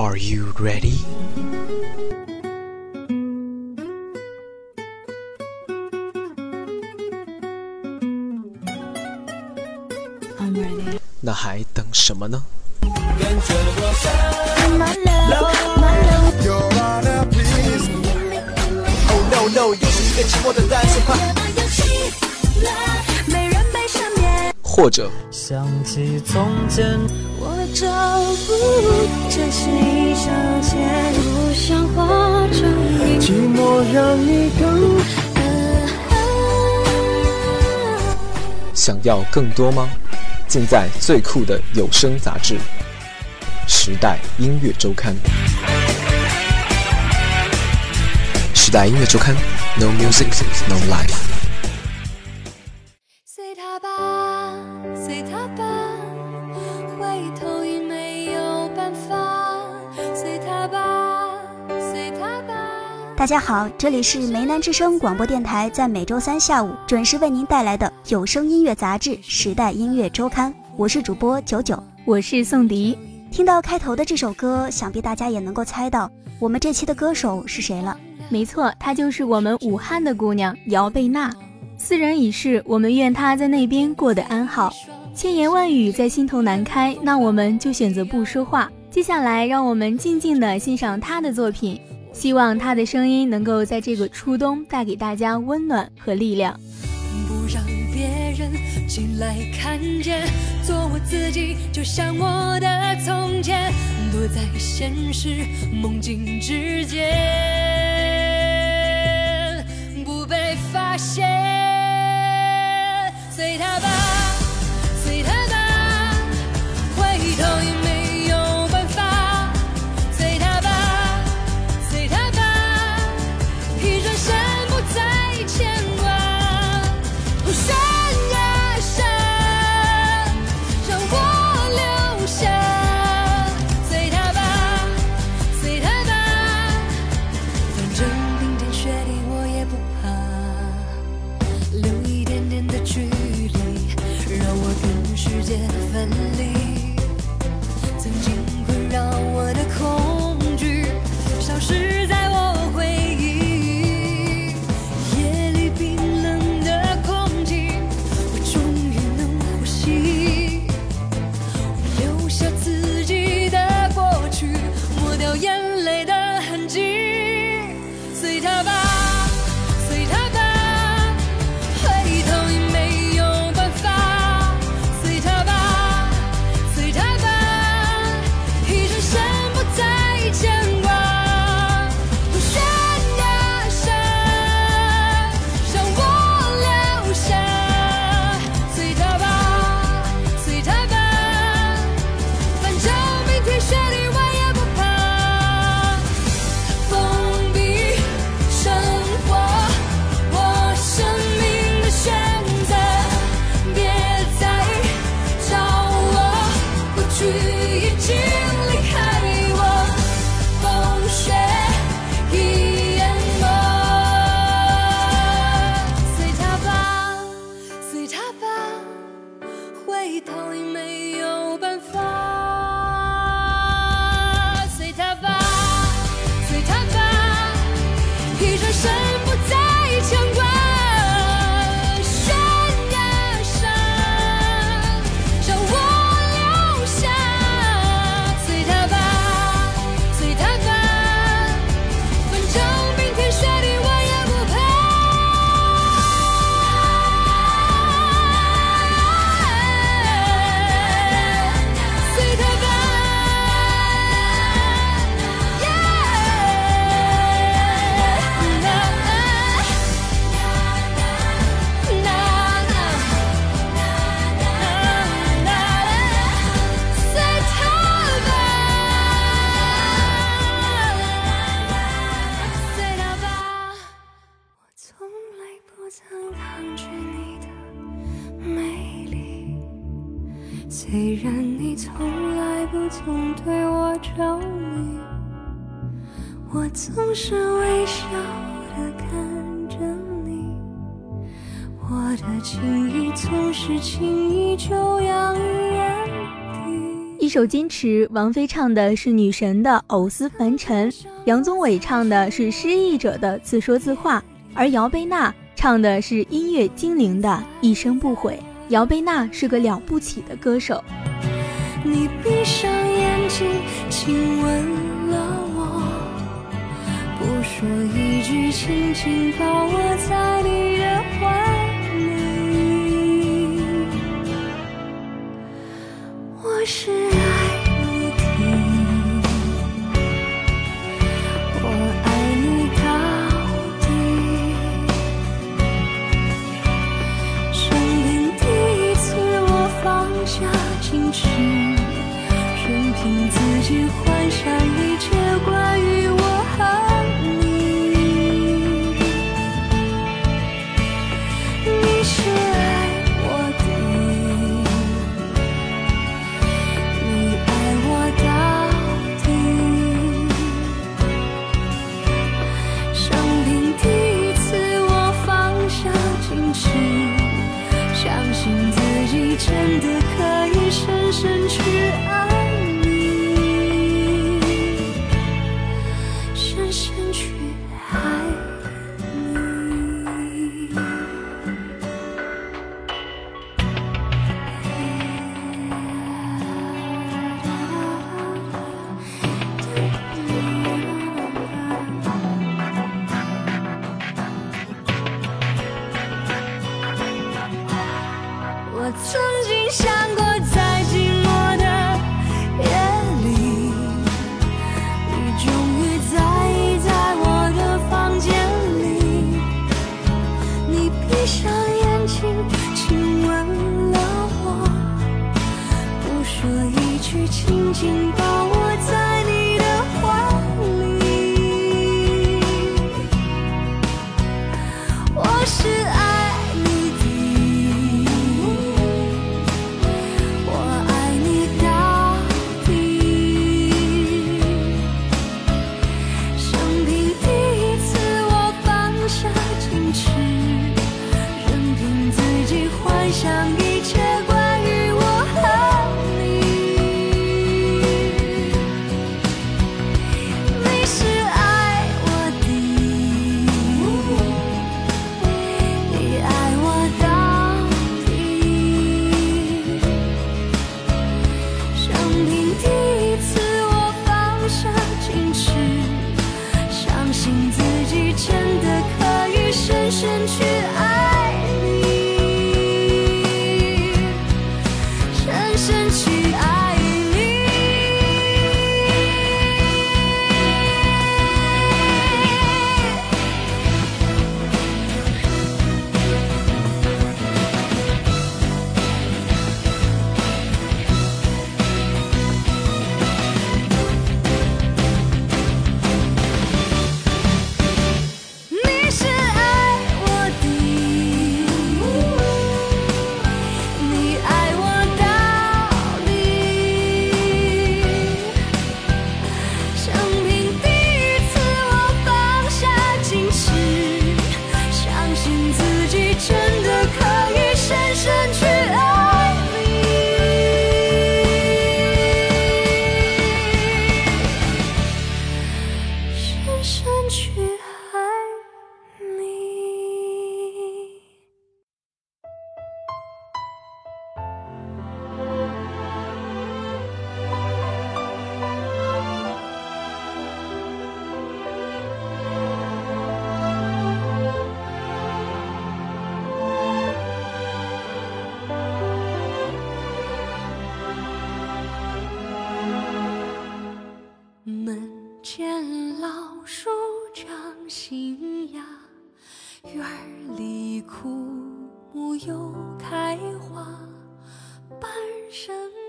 Are you ready? I'm ready. 那还等什么呢？no no，又是一个寂寞的单身汉。没人被缠绵，或者想起从前，我找不这是一场劫，不想化成一寂寞让你更想要更多吗？尽在最酷的有声杂志《时代音乐周刊》。时代音乐周刊，No music, no life。随他吧，随他吧，回头大家好，这里是梅南之声广播电台，在每周三下午准时为您带来的有声音乐杂志《时代音乐周刊》，我是主播九九。我是宋迪。听到开头的这首歌，想必大家也能够猜到我们这期的歌手是谁了。没错，她就是我们武汉的姑娘姚贝娜。斯人已逝，我们愿她在那边过得安好。千言万语在心头难开，那我们就选择不说话。接下来，让我们静静的欣赏她的作品，希望他的声音能够在这个初冬带给大家温暖和力量。不让别人进来看见，做我自己，就像我的从前，躲在现实梦境之间，不被发现。随他吧，我总是微笑的看着你，我的情意总是轻易就洋溢眼底。一一首《矜持》，王菲唱的是女神的藕丝凡尘，杨宗纬唱的是失意者的自说自话，而姚贝娜唱的是音乐精灵的一生不悔。姚贝娜是个了不起的歌手。你闭上眼睛，亲吻了我，不说一句，轻轻抱我在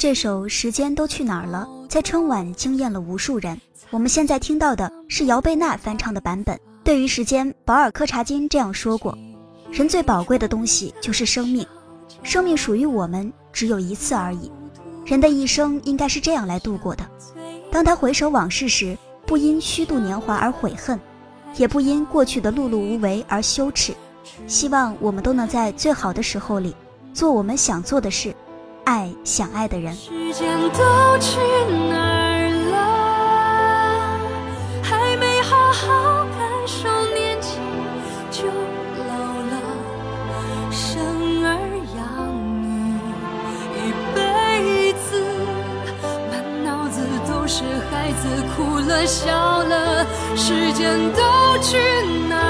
这首《时间都去哪儿了》在春晚惊艳了无数人。我们现在听到的是姚贝娜翻唱的版本。对于时间，保尔柯察金这样说过：“人最宝贵的东西就是生命，生命属于我们只有一次而已。人的一生应该是这样来度过的。当他回首往事时，不因虚度年华而悔恨，也不因过去的碌碌无为而羞耻。希望我们都能在最好的时候里，做我们想做的事，爱想爱的人。时间都去哪儿了？还没好好感受年轻就老了，生儿养女一辈子，满脑子都是孩子哭了笑了，时间都去哪儿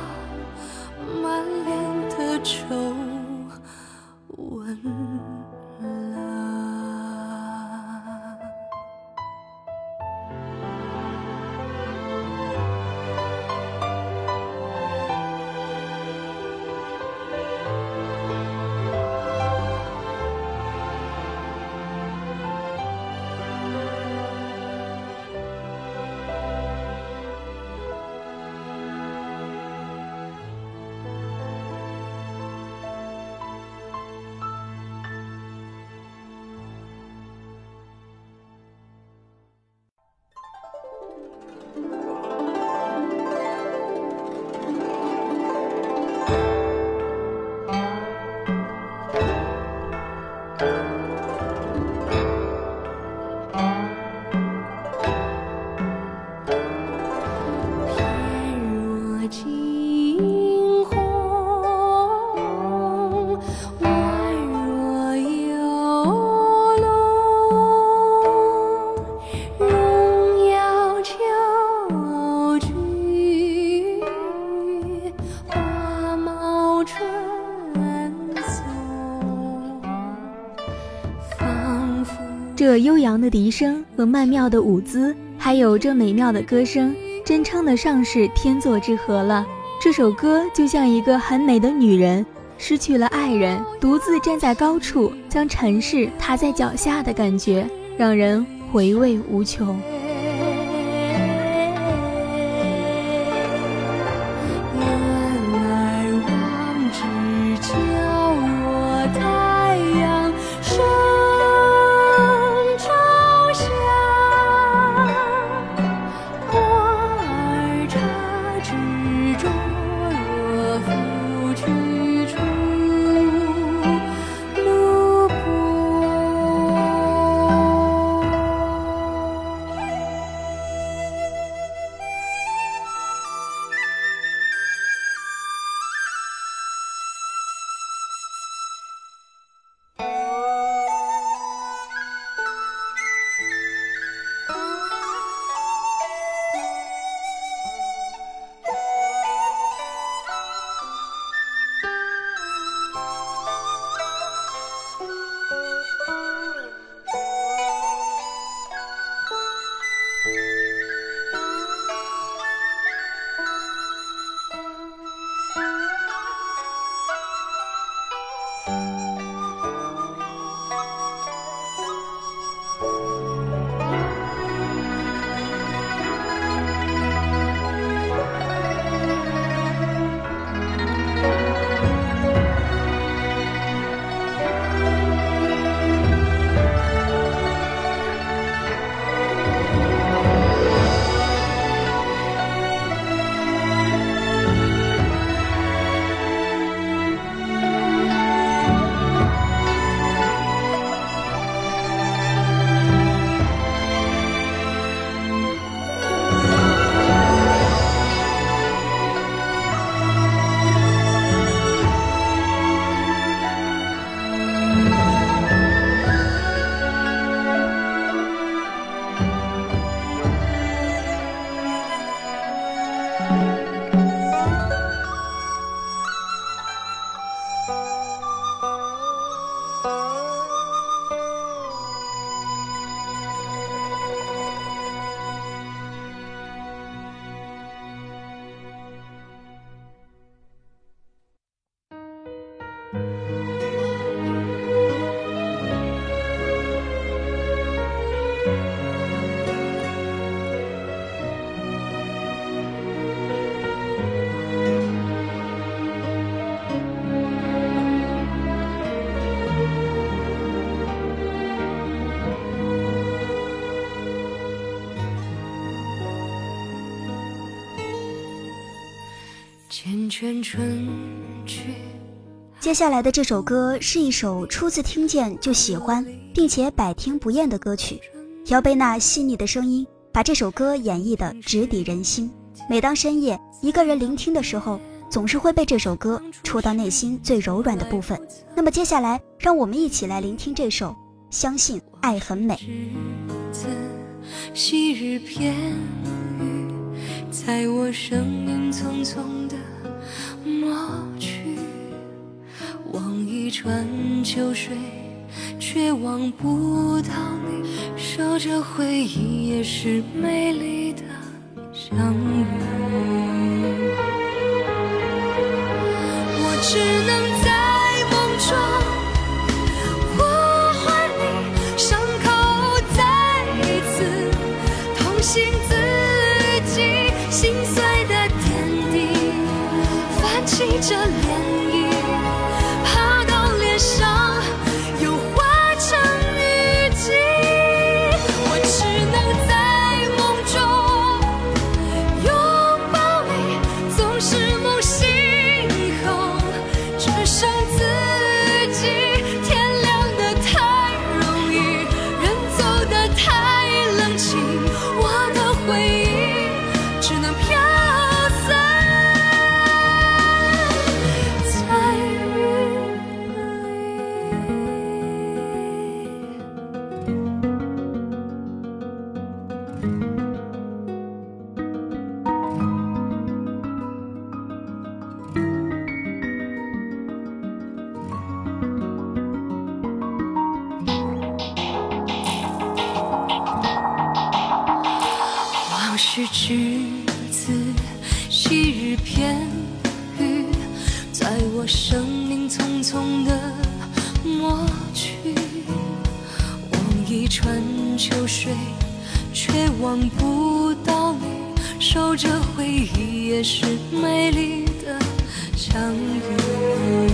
这悠扬的笛声和曼妙的舞姿，还有这美妙的歌声，真称得上是天作之合了。这首歌就像一个很美的女人，失去了爱人，独自站在高处，将尘世踏在脚下的感觉，让人回味无穷。缱绻春。接下来的这首歌是一首初次听见就喜欢，并且百听不厌的歌曲。姚贝娜细腻的声音把这首歌演绎的直抵人心。每当深夜一个人聆听的时候，总是会被这首歌戳到内心最柔软的部分。那么接下来，让我们一起来聆听这首《相信爱很美》。昔日片语，在我生命匆匆的抹去。望一川秋水，却望不到你。守着回忆，也是美丽的相遇。望不到你。守着回忆，也是美丽的相遇。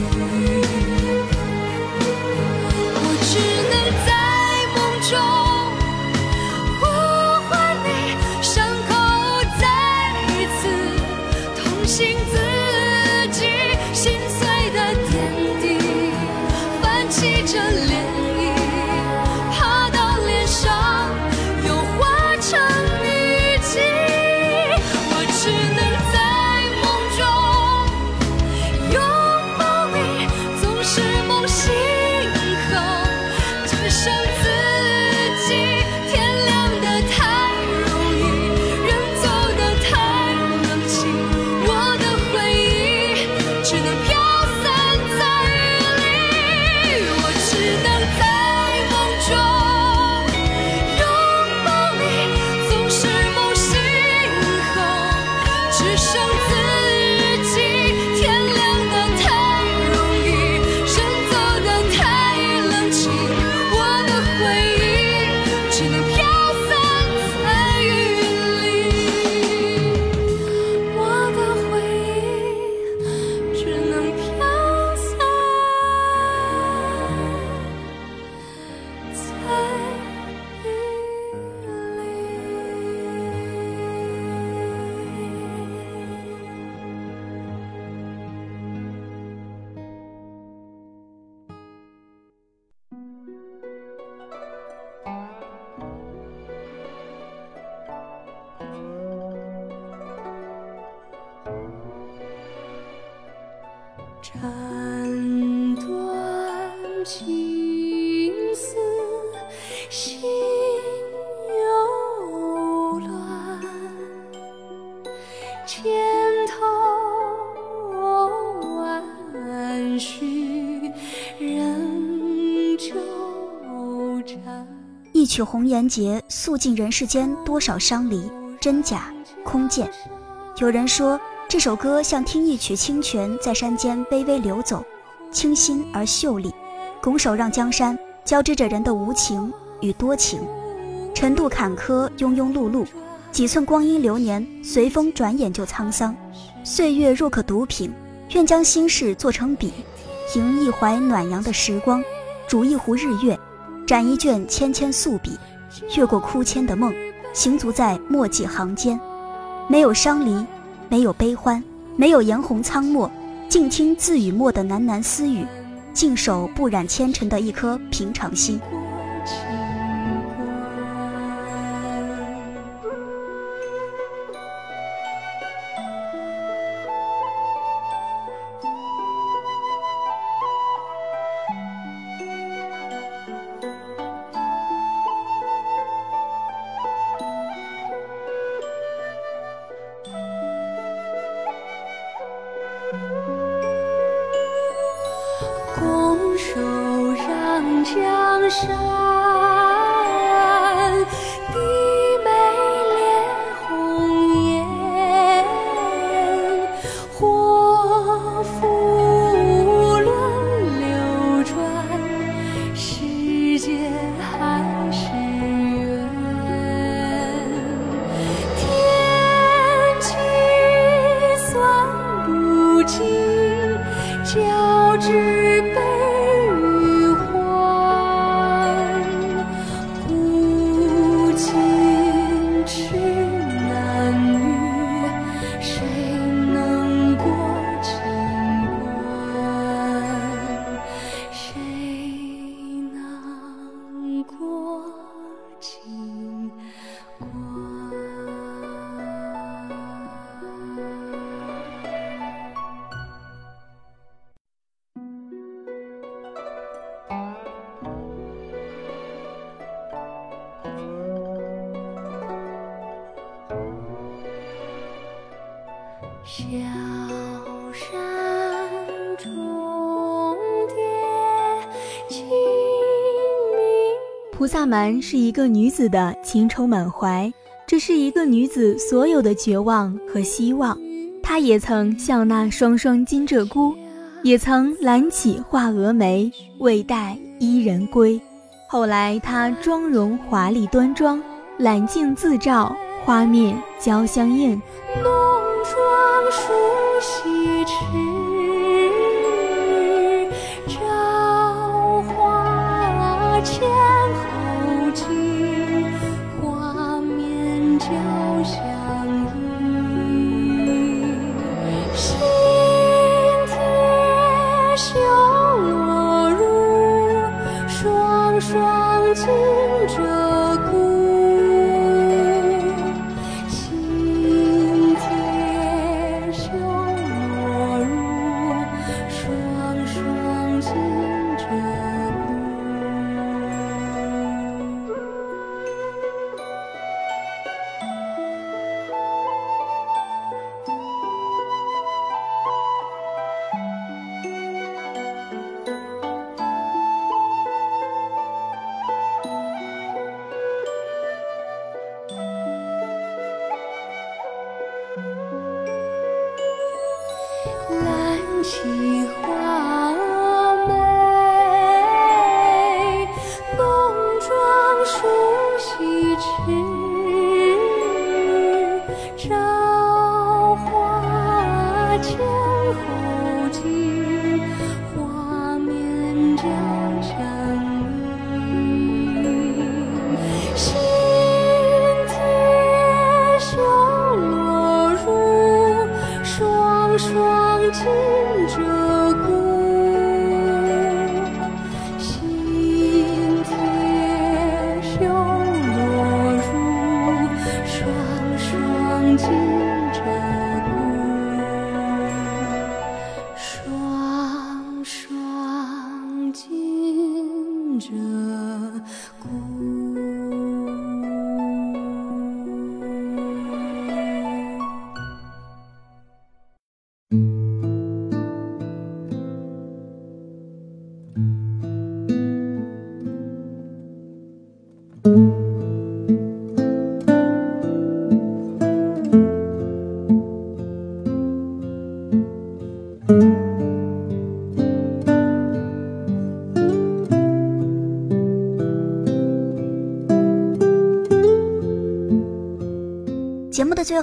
情丝心又乱，千头万绪仍纠缠。一曲《红颜劫》诉尽人世间多少伤离，真假空见。有人说这首歌像听一曲清泉在山间微微流走，清新而秀丽，拱手让江山，交织着人的无情与多情。尘渡坎坷，庸庸碌碌，几寸光阴流年，随风转眼就沧桑。岁月若可毒品，愿将心事做成笔，吟一怀暖阳的时光，煮一壶日月，展一卷纤纤素笔，越过枯千的梦，行足在墨迹行间。没有伤离，没有悲欢，没有颜红苍墨，静听自语墨的喃喃私语，静守不染纤尘的一颗平常心。fall. 小山中蝶，清明。菩萨蛮是一个女子的情愁满怀，这是一个女子所有的绝望和希望。她也曾像那双双金鹧鸪，也曾揽起画蛾眉，未待伊人归。后来她妆容华丽端庄，揽镜自照，花面交相映。浓妆梳洗迟，朝花前后镜，画面交相映。新帖绣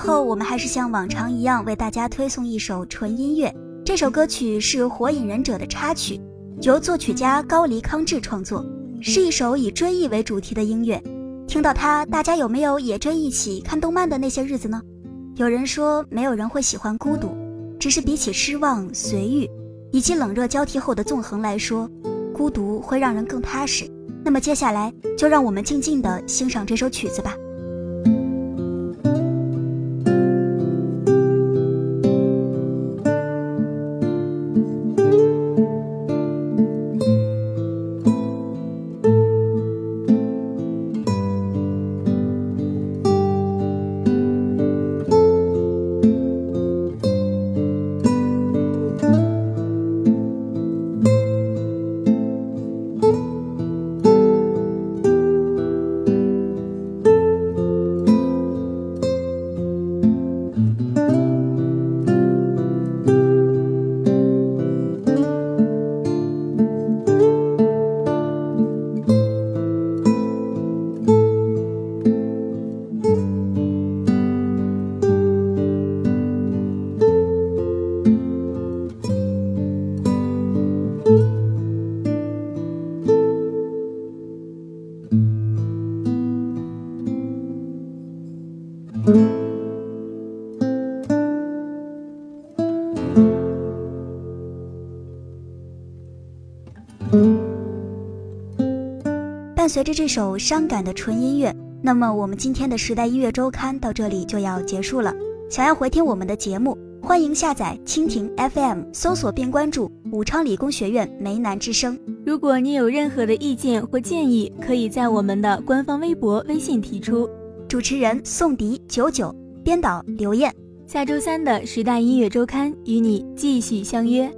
后，我们还是像往常一样为大家推送一首纯音乐。这首歌曲是《火影忍者》的插曲，由作曲家高梨康治创作，是一首以追忆为主题的音乐。听到它，大家有没有也追忆起看动漫的那些日子呢？有人说没有人会喜欢孤独，只是比起失望、随遇，以及冷热交替后的纵横来说，孤独会让人更踏实。那么接下来就让我们静静地欣赏这首曲子吧。伴随着这首伤感的纯音乐，那么我们今天的时代音乐周刊到这里就要结束了。想要回听我们的节目，欢迎下载蜻蜓 FM，搜索并关注武昌理工学院梅南之声。如果你有任何的意见或建议，可以在我们的官方微博、微信提出。主持人宋迪九九，编导刘艳。下周三的时代音乐周刊与你继续相约。